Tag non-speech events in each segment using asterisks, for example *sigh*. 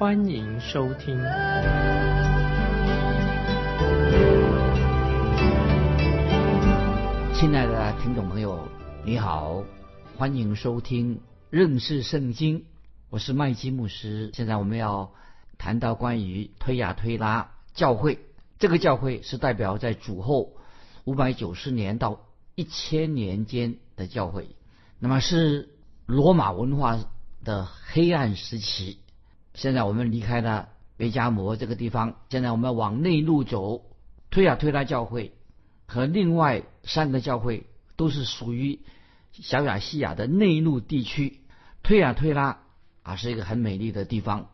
欢迎收听。亲爱的听众朋友，你好，欢迎收听。认识圣经，我是麦基牧师。现在我们要谈到关于推亚推拉教会，这个教会是代表在主后五百九十年到一千年间的教会，那么是罗马文化的黑暗时期。现在我们离开了贝加摩这个地方，现在我们往内陆走，推亚推拉教会和另外三个教会都是属于小亚细亚的内陆地区。推亚推拉啊，是一个很美丽的地方。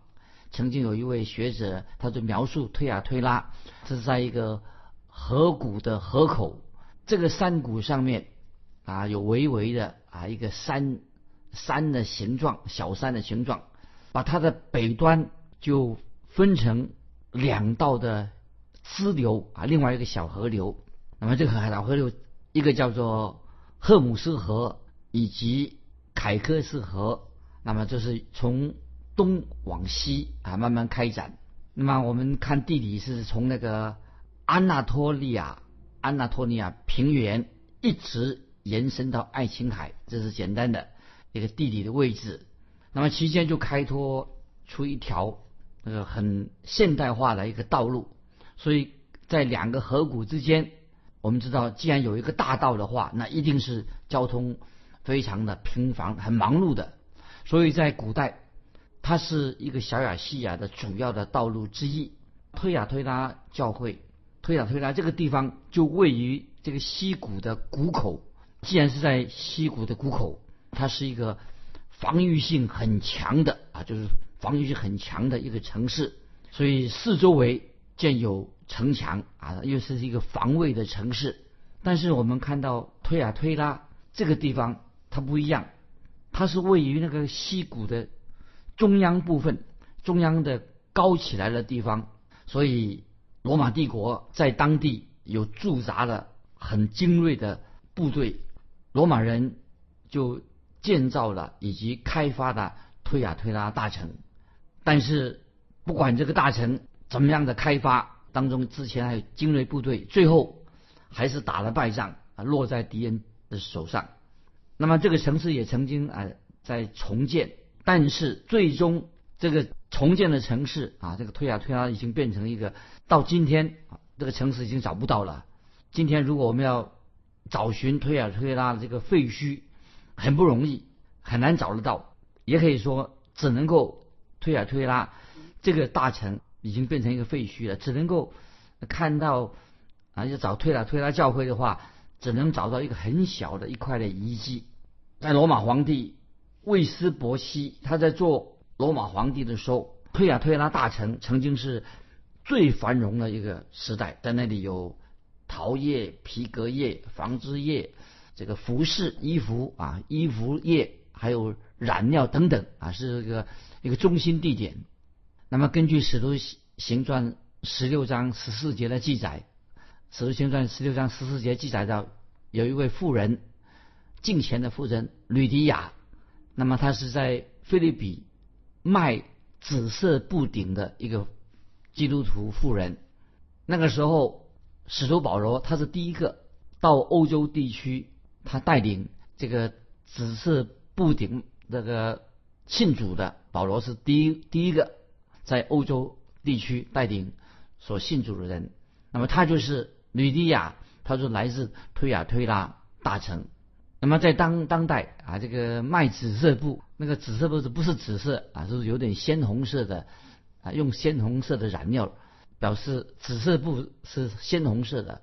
曾经有一位学者，他就描述推亚推拉，这是在一个河谷的河口，这个山谷上面啊，有微微的啊一个山山的形状，小山的形状，把它的北端就分成两道的支流啊，另外一个小河流。那么这个海岛河流，一个叫做赫姆斯河，以及。凯科斯河，那么就是从东往西啊慢慢开展。那么我们看地理是从那个安纳托利亚、安纳托利亚平原一直延伸到爱琴海，这是简单的一个地理的位置。那么期间就开拓出一条那个很现代化的一个道路。所以在两个河谷之间，我们知道，既然有一个大道的话，那一定是交通。非常的频繁，很忙碌的，所以在古代，它是一个小亚细亚的主要的道路之一。推亚推拉教会，推亚推拉这个地方就位于这个溪谷的谷口。既然是在溪谷的谷口，它是一个防御性很强的啊，就是防御性很强的一个城市，所以四周围建有城墙啊，又是一个防卫的城市。但是我们看到推啊推拉这个地方。它不一样，它是位于那个溪谷的中央部分，中央的高起来的地方，所以罗马帝国在当地有驻扎了很精锐的部队，罗马人就建造了以及开发的推亚推拉大城。但是不管这个大城怎么样的开发，当中之前还有精锐部队，最后还是打了败仗啊，落在敌人的手上。那么这个城市也曾经啊在重建，但是最终这个重建的城市啊，这个推亚推拉已经变成一个到今天啊这个城市已经找不到了。今天如果我们要找寻推亚推拉的这个废墟，很不容易，很难找得到。也可以说，只能够推啊推拉这个大城已经变成一个废墟了，只能够看到啊要找推亚推拉教会的话。只能找到一个很小的一块的遗迹，在罗马皇帝卫斯伯西他在做罗马皇帝的时候，推啊推拉大城曾经是最繁荣的一个时代，在那里有陶业、皮革业、纺织业、这个服饰、衣服啊、衣服业，还有染料等等啊，是一个一个中心地点。那么根据《使徒行传》十六章十四节的记载。《使徒行传》十六章十四节记载到，有一位妇人，敬虔的妇人吕迪亚，那么她是在菲律宾卖紫色布顶的一个基督徒妇人。那个时候，使徒保罗他是第一个到欧洲地区，他带领这个紫色布顶这个信主的。保罗是第一第一个在欧洲地区带领所信主的人。那么他就是。吕迪亚，他说来自推亚推拉大城。那么在当当代啊，这个卖紫色布，那个紫色布是不是紫色啊？是有点鲜红色的啊，用鲜红色的染料表示紫色布是鲜红色的。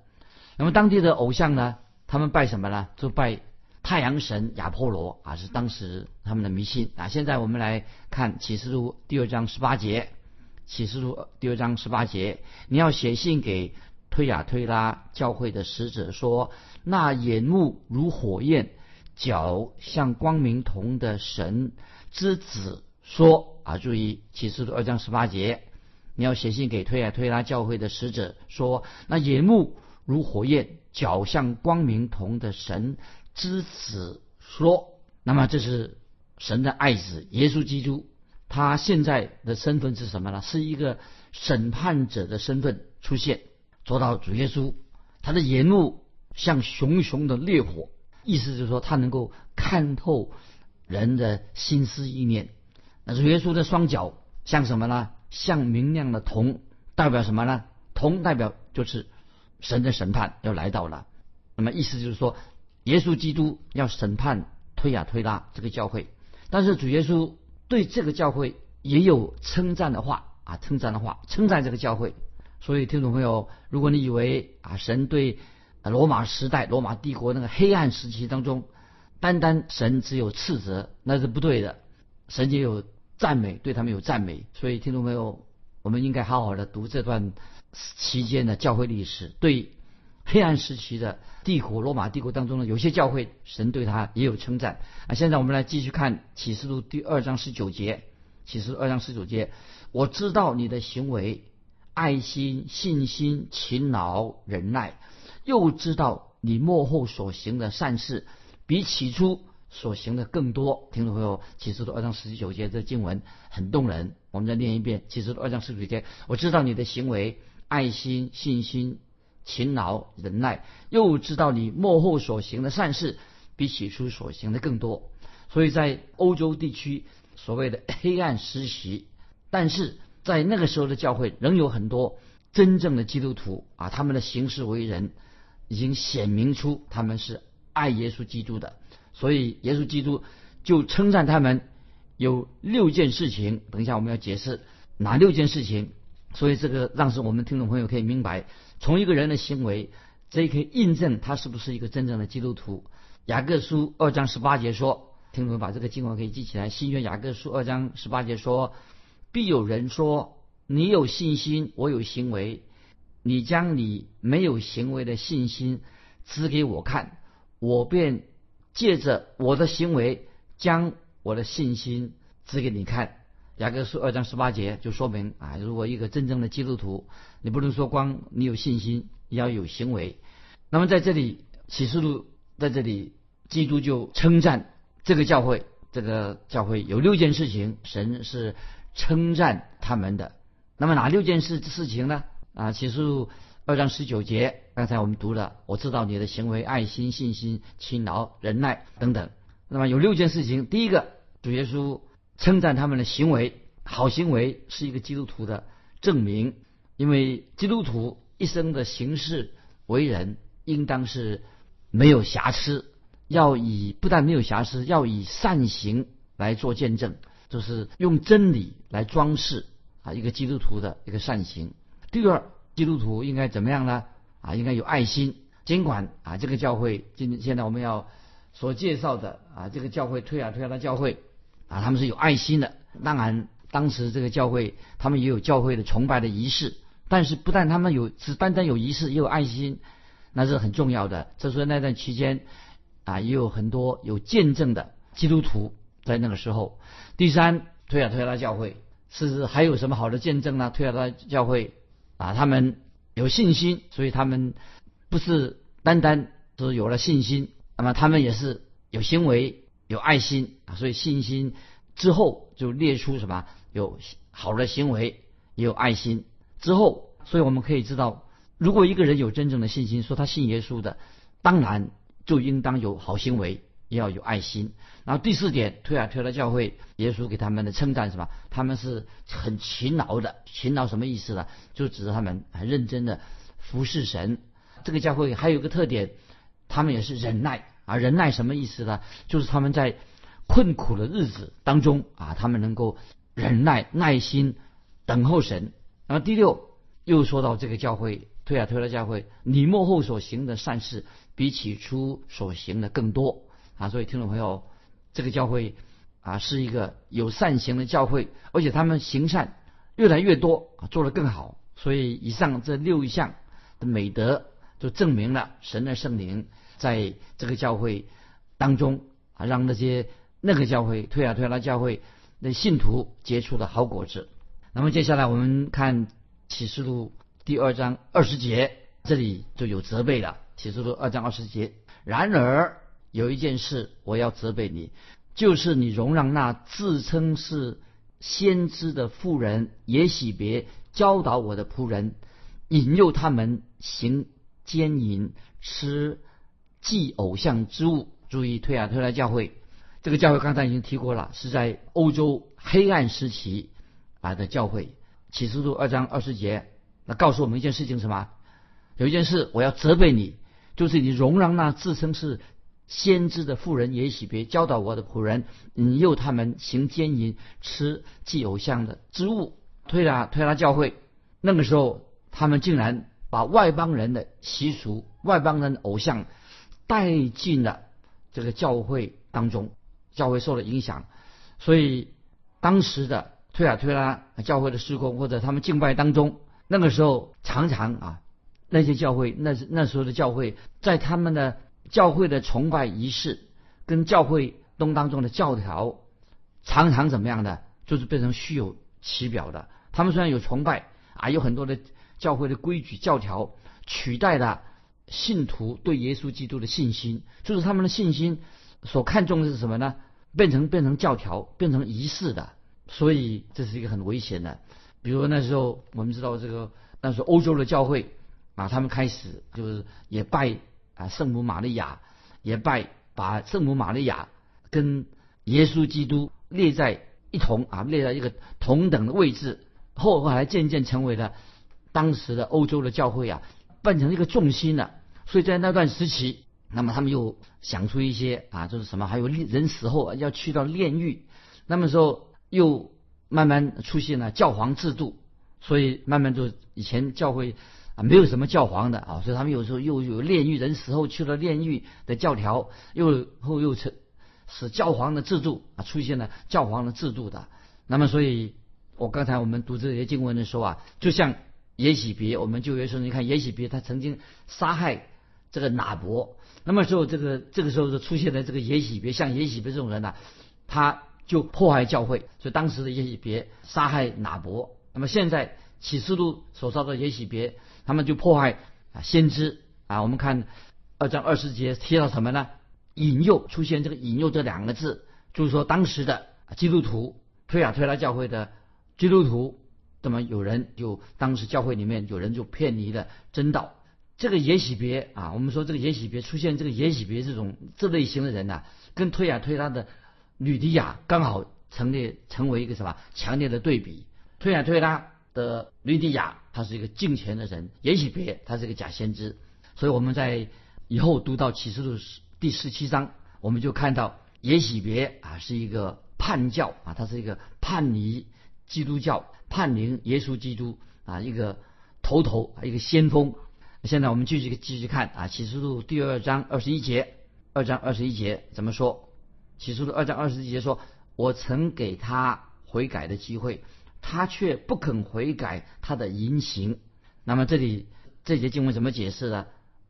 那么当地的偶像呢，他们拜什么呢？就拜太阳神亚波罗啊，是当时他们的迷信啊。现在我们来看启示录第二章十八节，启示录第二章十八节，你要写信给推雅推拉教会的使者说：那眼目如火焰、脚像光明铜的神之子说啊，注意启示录二章十八节，你要写信给推雅推拉教会的使者说：那眼目如火焰、脚像光明铜的神之子说。那么这是神的爱子耶稣基督，他现在的身份是什么呢？是一个审判者的身份出现。做到主耶稣，他的眼目像熊熊的烈火，意思就是说他能够看透人的心思意念。那主耶稣的双脚像什么呢？像明亮的铜，代表什么呢？铜代表就是神的审判要来到了。那么意思就是说，耶稣基督要审判。推呀推拉这个教会，但是主耶稣对这个教会也有称赞的话啊，称赞的话，称赞这个教会。所以听众朋友，如果你以为啊神对罗马时代、罗马帝国那个黑暗时期当中，单单神只有斥责，那是不对的。神也有赞美，对他们有赞美。所以听众朋友，我们应该好好的读这段期间的教会历史，对。黑暗时期的帝国，罗马帝国当中呢，有些教会神对他也有称赞啊。现在我们来继续看启示录第二章十九节，启示录二章十九节，我知道你的行为，爱心、信心、勤劳、忍耐，又知道你幕后所行的善事，比起初所行的更多。听众朋友，启示录二章十九节这经文很动人，我们再念一遍启示录二章十九节，我知道你的行为，爱心、信心。勤劳忍耐，又知道你幕后所行的善事比起初所行的更多。所以在欧洲地区所谓的 *laughs* 黑暗时期，但是在那个时候的教会仍有很多真正的基督徒啊，他们的行事为人已经显明出他们是爱耶稣基督的。所以耶稣基督就称赞他们有六件事情。等一下我们要解释哪六件事情。所以这个让是我们听众朋友可以明白。从一个人的行为，这可以印证他是不是一个真正的基督徒。雅各书二章十八节说：“听众把这个经文可以记起来。”新约雅各书二章十八节说：“必有人说，你有信心，我有行为，你将你没有行为的信心指给我看，我便借着我的行为将我的信心指给你看。”雅各书二章十八节就说明啊，如果一个真正的基督徒，你不能说光你有信心，你要有行为。那么在这里启示录在这里，基督就称赞这个教会，这个教会有六件事情，神是称赞他们的。那么哪六件事事情呢？啊，启示录二章十九节，刚才我们读了，我知道你的行为、爱心、信心、勤劳、忍耐等等。那么有六件事情，第一个，主耶稣。称赞他们的行为，好行为是一个基督徒的证明。因为基督徒一生的行事为人，应当是没有瑕疵，要以不但没有瑕疵，要以善行来做见证，就是用真理来装饰啊一个基督徒的一个善行。第二，基督徒应该怎么样呢？啊，应该有爱心。尽管啊，这个教会今现在我们要所介绍的啊，这个教会推啊推啊的教会。啊，他们是有爱心的。当然，当时这个教会，他们也有教会的崇拜的仪式。但是，不但他们有，只单单有仪式，也有爱心，那是很重要的。这是那段期间，啊，也有很多有见证的基督徒在那个时候。第三，推亚推拉教会是还有什么好的见证呢？推亚推拉教会啊，他们有信心，所以他们不是单单是有了信心，那么他们也是有行为。有爱心啊，所以信心之后就列出什么有好的行为，也有爱心之后，所以我们可以知道，如果一个人有真正的信心，说他信耶稣的，当然就应当有好行为，也要有爱心。然后第四点，推啊推了教会，耶稣给他们的称赞什么？他们是很勤劳的，勤劳什么意思呢？就指着他们很认真的服侍神。这个教会还有一个特点，他们也是忍耐。啊，忍耐什么意思呢？就是他们在困苦的日子当中啊，他们能够忍耐、耐心等候神。那么第六又说到这个教会，推啊推了教会，你幕后所行的善事比起初所行的更多啊。所以听众朋友，这个教会啊是一个有善行的教会，而且他们行善越来越多啊，做得更好。所以以上这六项的美德，就证明了神的圣灵在这个教会当中啊，让那些那个教会推啊推拉教会的信徒结出了好果子。那么接下来我们看启示录第二章二十节，这里就有责备了。启示录二章二十节，然而有一件事我要责备你，就是你容让那自称是先知的妇人也喜别教导我的仆人，引诱他们行奸淫，吃祭偶像之物。注意，推啊推拉教会，这个教会刚才已经提过了，是在欧洲黑暗时期啊的教会。启示录二章二十节，那告诉我们一件事情，什么？有一件事我要责备你。就是你容让那自称是先知的妇人也许别教导我的仆人，引诱他们行奸淫，吃祭偶像的之物，推拉推拉教会。那个时候，他们竟然把外邦人的习俗、外邦人的偶像带进了这个教会当中，教会受了影响。所以，当时的推啊推拉教会的施工或者他们敬拜当中，那个时候常常啊。那些教会，那那时候的教会，在他们的教会的崇拜仪式跟教会东当中的教条，常常怎么样的，就是变成虚有其表的。他们虽然有崇拜啊，有很多的教会的规矩教条，取代了信徒对耶稣基督的信心，就是他们的信心所看重的是什么呢？变成变成教条，变成仪式的。所以这是一个很危险的。比如那时候我们知道这个，那时候欧洲的教会。啊，他们开始就是也拜啊圣母玛利亚，也拜把圣母玛利亚跟耶稣基督列在一同啊列在一个同等的位置，后后来渐渐成为了当时的欧洲的教会啊，变成一个重心了。所以在那段时期，那么他们又想出一些啊，就是什么，还有人死后要去到炼狱，那么时候又慢慢出现了教皇制度，所以慢慢就以前教会。啊，没有什么教皇的啊，所以他们有时候又有炼狱，人死后去了炼狱的教条，又后又成使教皇的制度啊出现了教皇的制度的。那么，所以我刚才我们读这些经文的时候啊，就像耶喜别，我们就有时候你看耶喜别他曾经杀害这个拿伯，那么时候这个这个时候就出现了这个耶喜别，像耶喜别这种人呢，他就破坏教会，所以当时的耶喜别杀害拿伯。那么现在启示录所说的耶喜别。他们就破坏啊先知啊，我们看二章二十节提到什么呢？引诱出现这个引诱这两个字，就是说当时的基督徒推啊推拉教会的基督徒，那么有人就当时教会里面有人就偏离了真道。这个也许别啊，我们说这个也许别出现这个也许别这种这类型的人呢，跟推雅推拉的吕迪亚刚好成立成为一个什么强烈的对比，推雅推拉。的吕底亚，他是一个敬虔的人；也许别，他是个假先知。所以我们在以后读到启示录第十七章，我们就看到也许别啊是一个叛教啊，他是一个叛离基督教、叛离耶稣基督啊一个头头一个先锋。现在我们继续继续看啊，启示录第二章二十一节，二章二十一节怎么说？启示录二章二十一节说：“我曾给他悔改的机会。”他却不肯悔改他的言行，那么这里这节经文怎么解释呢？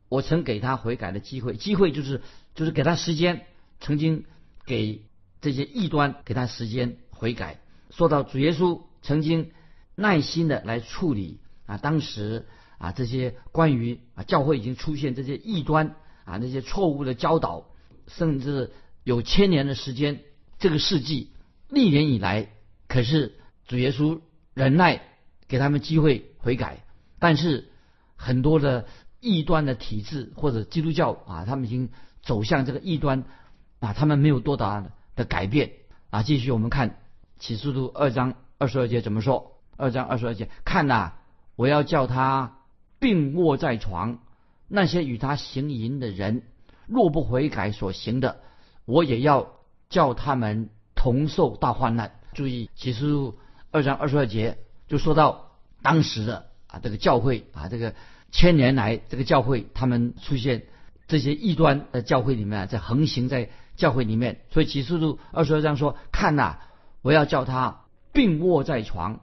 我曾给他悔改的机会，机会就是就是给他时间，曾经给这些异端给他时间悔改。说到主耶稣曾经耐心的来处理啊，当时啊这些关于啊教会已经出现这些异端啊那些错误的教导，甚至有千年的时间，这个世纪历年以来，可是。主耶稣忍耐，给他们机会悔改，但是很多的异端的体制或者基督教啊，他们已经走向这个异端啊，他们没有多大的改变啊。继续我们看启示录二章二十二节怎么说？二章二十二节，看呐，我要叫他病卧在床，那些与他行淫的人，若不悔改所行的，我也要叫他们同受大患难。注意启示录。二章二十二节就说到当时的啊这个教会啊这个千年来这个教会他们出现这些异端的教会里面在横行在教会里面，所以启示录二十二章说看呐，我要叫他病卧在床，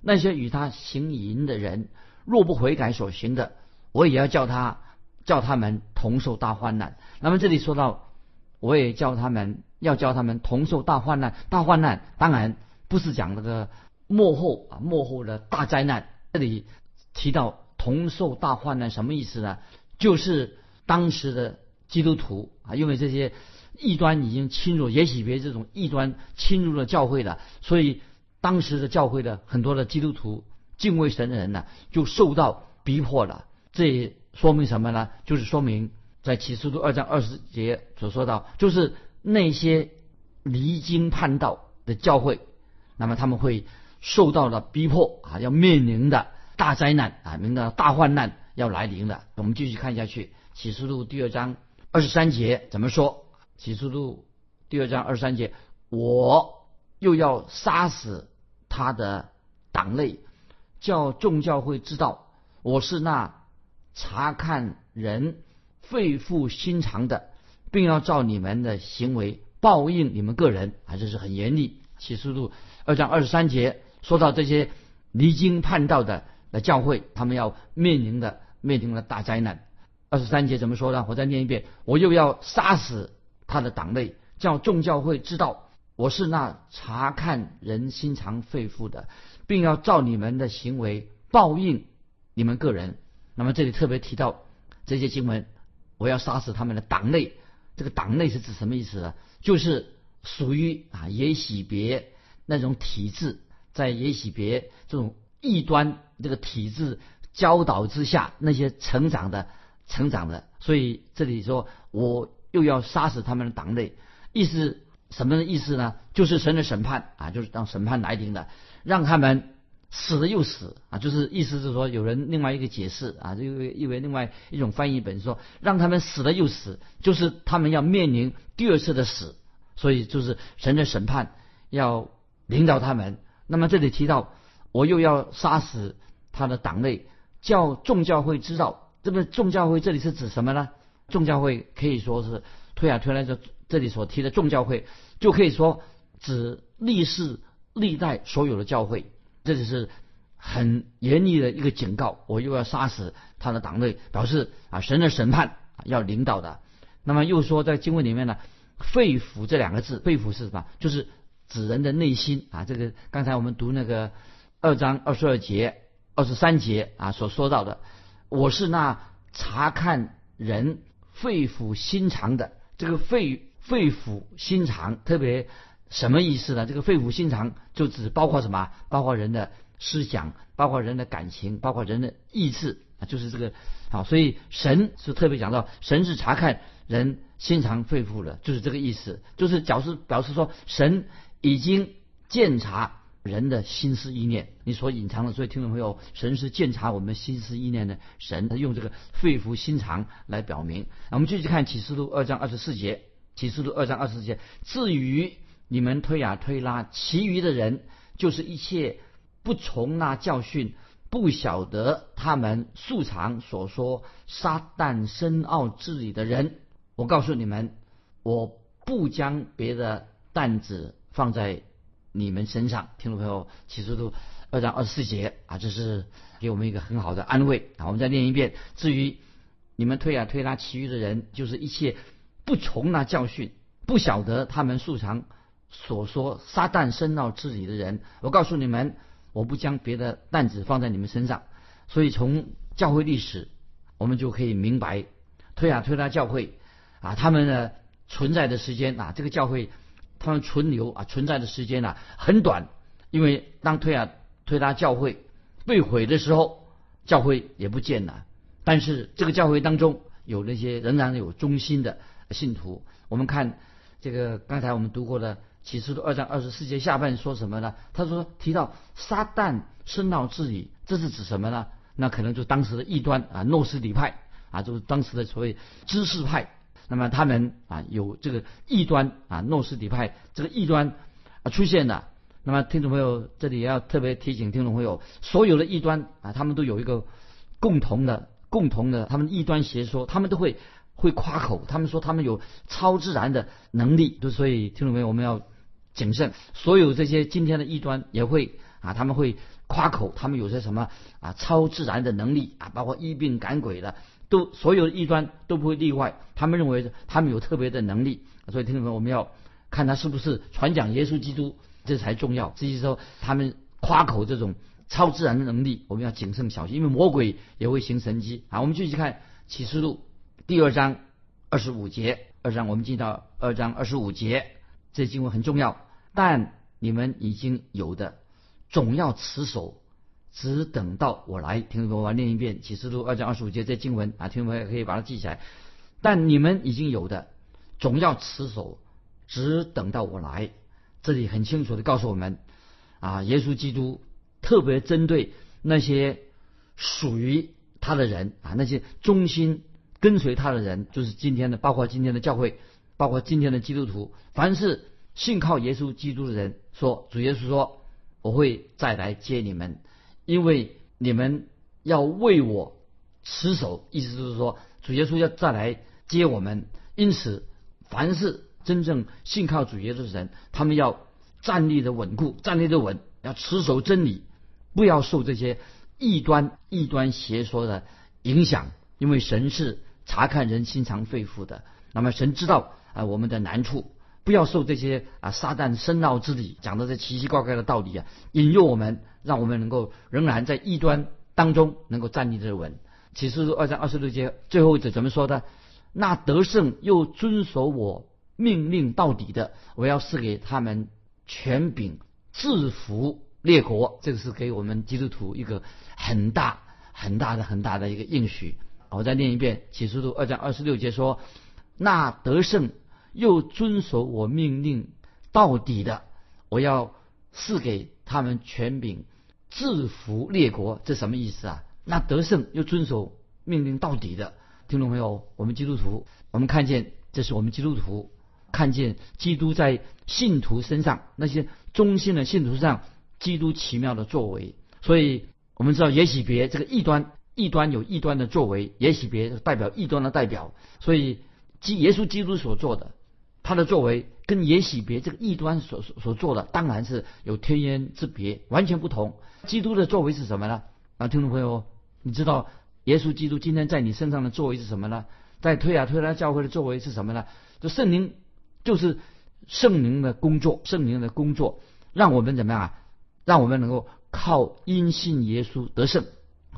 那些与他行淫的人，若不悔改所行的，我也要叫他叫他们同受大患难。那么这里说到，我也叫他们要叫他们同受大患难。大患难当然不是讲那个幕后啊幕后的大灾难。这里提到同受大患难，什么意思呢？就是当时的基督徒啊，因为这些异端已经侵入，也许别这种异端侵入了教会了，所以当时的教会的很多的基督徒敬畏神的人呢，就受到逼迫了。这也说明什么呢？就是说明在启示录二章二十节所说到，就是那些离经叛道的教会，那么他们会受到了逼迫啊，要面临的大灾难啊，面临的大患难。要来临了，我们继续看下去。启示录第二章二十三节怎么说？启示录第二章二十三节，我又要杀死他的党类，叫众教会知道我是那查看人肺腑心肠的，并要照你们的行为报应你们个人。啊，这是很严厉。启示录二章二十三节说到这些离经叛道的的教会，他们要面临的。面临的大灾难。二十三节怎么说呢？我再念一遍：我又要杀死他的党内，叫众教会知道我是那查看人心肠肺腑的，并要照你们的行为报应你们个人。那么这里特别提到这些经文，我要杀死他们的党内。这个党内是指什么意思呢？就是属于啊耶喜别那种体制，在耶喜别这种异端这个体制。教导之下，那些成长的、成长的，所以这里说，我又要杀死他们的党内，意思什么意思呢？就是神的审判啊，就是让审判来临的，让他们死了又死啊，就是意思是说，有人另外一个解释啊，就因为另外一种翻译本说，让他们死了又死，就是他们要面临第二次的死，所以就是神的审判要领导他们。那么这里提到，我又要杀死他的党内。叫众教会知道，这个众教会这里是指什么呢？众教会可以说是推啊推来这这里所提的众教会，就可以说指历世历代所有的教会。这就是很严厉的一个警告，我又要杀死他的党内，表示啊神的审判要领导的。那么又说在经文里面呢，肺腑这两个字，肺腑是什么？就是指人的内心啊。这个刚才我们读那个二章二十二节。二十三节啊所说到的，我是那查看人肺腑心肠的。这个肺肺腑心肠特别什么意思呢？这个肺腑心肠就只包括什么？包括人的思想，包括人的感情，包括人的意志啊，就是这个好。所以神是特别讲到，神是查看人心肠肺腑的，就是这个意思，就是表示表示说，神已经鉴察。人的心思意念，你所隐藏的，所以听众朋友，神是鉴察我们心思意念的神，他用这个肺腑心肠来表明。那我们继续看启示录二章二十四节，启示录二章二十四节，至于你们推呀推拉，其余的人，就是一切不从那教训，不晓得他们素常所说撒旦深奥治理的人，我告诉你们，我不将别的担子放在。你们身上，听众朋友，启示录二章二十四节啊，这是给我们一个很好的安慰啊。我们再念一遍。至于你们推啊推拉其余的人，就是一切不从那教训，不晓得他们素常所说撒旦深奥自己的人，我告诉你们，我不将别的担子放在你们身上。所以从教会历史，我们就可以明白，推啊推拉教会啊，他们的存在的时间啊，这个教会。他们存留啊存在的时间呢很短，因为当推啊推拉教会被毁的时候，教会也不见了。但是这个教会当中有那些仍然有忠心的信徒。我们看这个刚才我们读过的启示录二章二十四节下半说什么呢？他说提到撒旦深奥治理，这是指什么呢？那可能就当时的异端啊诺斯底派啊，就是当时的所谓知识派。那么他们啊有这个异端啊诺斯底派这个异端啊出现了。那么听众朋友这里也要特别提醒听众朋友，所有的异端啊他们都有一个共同的共同的他们异端邪说，他们都会会夸口，他们说他们有超自然的能力。就所以听众朋友我们要谨慎，所有这些今天的异端也会啊，他们会夸口，他们有些什么啊超自然的能力啊，包括医病赶鬼的，都所有的异端都不会例外。他们认为他们有特别的能力，所以听众们我们要看他是不是传讲耶稣基督，这才重要。至于说他们夸口这种超自然的能力，我们要谨慎小心，因为魔鬼也会行神迹啊。我们继续看启示录第二章二十五节，二章我们进到二章二十五节，这经文很重要，但你们已经有的。总要持守，只等到我来。听众朋友，我念一遍《启示录》二章二十五节这经文啊，听众朋友可以把它记起来。但你们已经有的，总要持守，只等到我来。这里很清楚的告诉我们啊，耶稣基督特别针对那些属于他的人啊，那些忠心跟随他的人，就是今天的，包括今天的教会，包括今天的基督徒，凡是信靠耶稣基督的人，说主耶稣说。我会再来接你们，因为你们要为我持守，意思就是说，主耶稣要再来接我们。因此，凡是真正信靠主耶稣的人，他们要站立的稳固，站立的稳，要持守真理，不要受这些异端、异端邪说的影响。因为神是查看人心肠肺腑的，那么神知道啊我们的难处。不要受这些啊撒旦深奥之理讲的这奇奇怪怪的道理啊引诱我们，让我们能够仍然在异端当中能够站立得稳。启示录二章二十六节最后一节怎么说的？那得胜又遵守我命令到底的，我要赐给他们权柄制服列国。这个是给我们基督徒一个很大很大的很大的一个应许。我再念一遍启示录二章二十六节说：那得胜。又遵守我命令到底的，我要赐给他们权柄，制服列国。这什么意思啊？那得胜又遵守命令到底的，听懂没有？我们基督徒，我们看见这是我们基督徒看见基督在信徒身上那些忠心的信徒上，基督奇妙的作为。所以我们知道，也许别这个异端，异端有异端的作为，也许别代表异端的代表。所以基耶稣基督所做的。他的作为跟耶喜别这个异端所所做的，当然是有天渊之别，完全不同。基督的作为是什么呢？啊，听众朋友，你知道耶稣基督今天在你身上的作为是什么呢？在推亚推拉教会的作为是什么呢？就圣灵，就是圣灵的工作，圣灵的工作，让我们怎么样啊？让我们能够靠因信耶稣得胜。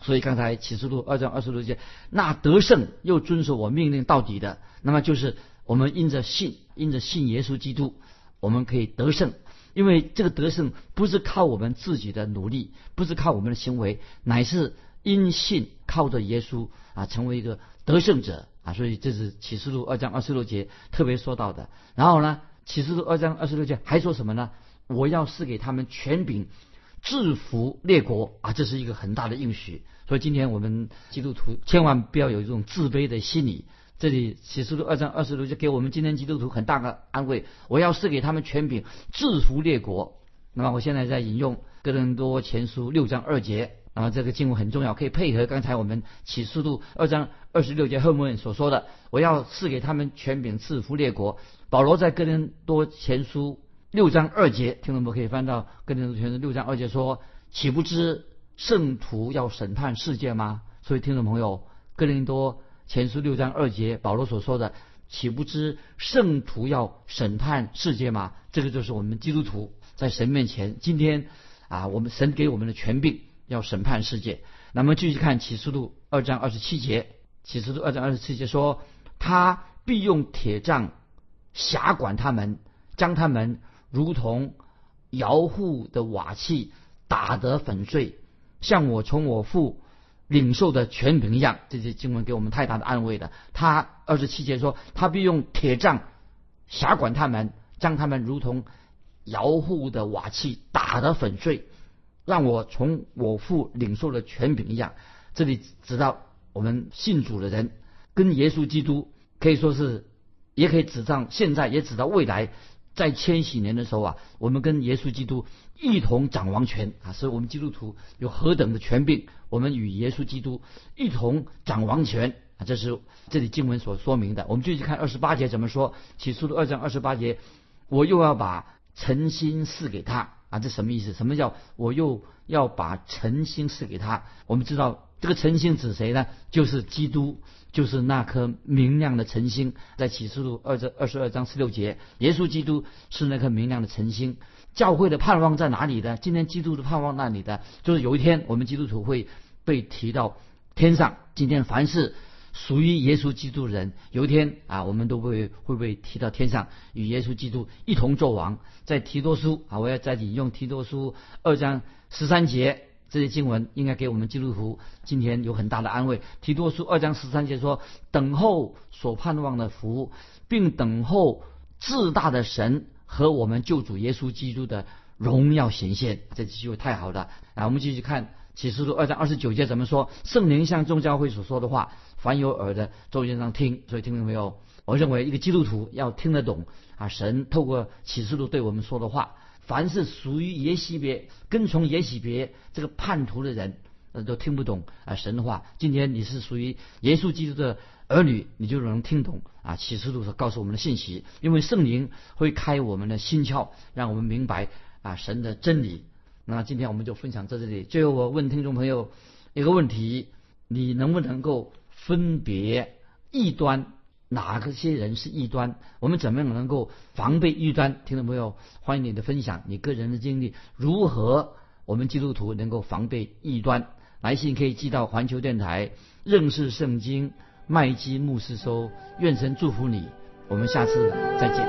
所以刚才启示录二章二十六节，那得胜又遵守我命令到底的，那么就是。我们因着信，因着信耶稣基督，我们可以得胜。因为这个得胜不是靠我们自己的努力，不是靠我们的行为，乃是因信靠着耶稣啊，成为一个得胜者啊。所以这是启示录二章二十六节特别说到的。然后呢，启示录二章二十六节还说什么呢？我要赐给他们权柄，制服列国啊，这是一个很大的应许。所以今天我们基督徒千万不要有这种自卑的心理。这里启示录二章二十六就给我们今天基督徒很大的安慰。我要赐给他们权柄，制服列国。那么我现在在引用哥林多前书六章二节，那么这个经文很重要，可以配合刚才我们启示录二章二十六节后面所说的。我要赐给他们权柄，制服列国。保罗在哥林多前书六章二节，听众们可以翻到哥林多前书六章二节说：岂不知圣徒要审判世界吗？所以听众朋友，哥林多。前书六章二节，保罗所说的，岂不知圣徒要审判世界吗？这个就是我们基督徒在神面前，今天啊，我们神给我们的权柄要审判世界。那么继续看启示录二章二十七节，启示录二章二十七节说，他必用铁杖辖管他们，将他们如同摇户的瓦器打得粉碎，像我从我父。领受的权柄一样，这些经文给我们太大的安慰了。他二十七节说，他必用铁杖辖管他们，将他们如同摇户的瓦器打得粉碎，让我从我父领受的权柄一样。这里指到我们信主的人，跟耶稣基督可以说是，也可以指上现在，也指到未来。在千禧年的时候啊，我们跟耶稣基督一同掌王权啊，所以我们基督徒有何等的权柄，我们与耶稣基督一同掌王权啊，这是这里经文所说明的。我们继续看二十八节怎么说？起初的二章二十八节，我又要把诚心赐给他啊，这什么意思？什么叫我又要把诚心赐给他？我们知道这个晨星指谁呢？就是基督，就是那颗明亮的晨星。在启示录二这二十二章十六节，耶稣基督是那颗明亮的晨星。教会的盼望在哪里呢？今天基督的盼望那里的，就是有一天我们基督徒会被提到天上。今天凡是属于耶稣基督的人，有一天啊，我们都会会被提到天上，与耶稣基督一同作王。在提多书啊，我要再引用提多书二章十三节这些经文，应该给我们基督徒今天有很大的安慰。提多书二章十三节说：“等候所盼望的福，并等候至大的神。”和我们救主耶稣基督的荣耀显现，这句话太好了。啊，我们继续看启示录二章二十九节怎么说？圣灵向众教会所说的话，凡有耳的，周先生听。所以听到没有？我认为一个基督徒要听得懂啊，神透过启示录对我们说的话。凡是属于耶西别、跟从耶西别这个叛徒的人，呃，都听不懂啊神的话。今天你是属于耶稣基督的。儿女，你就能听懂啊启示录所告诉我们的信息，因为圣灵会开我们的心窍，让我们明白啊神的真理。那今天我们就分享在这里。最后，我问听众朋友一个问题：你能不能够分别异端？哪个些人是异端？我们怎么样能够防备异端？听众朋友，欢迎你的分享，你个人的经历如何？我们基督徒能够防备异端？来信可以寄到环球电台，认识圣经。麦基牧师收：“愿神祝福你，我们下次再见。”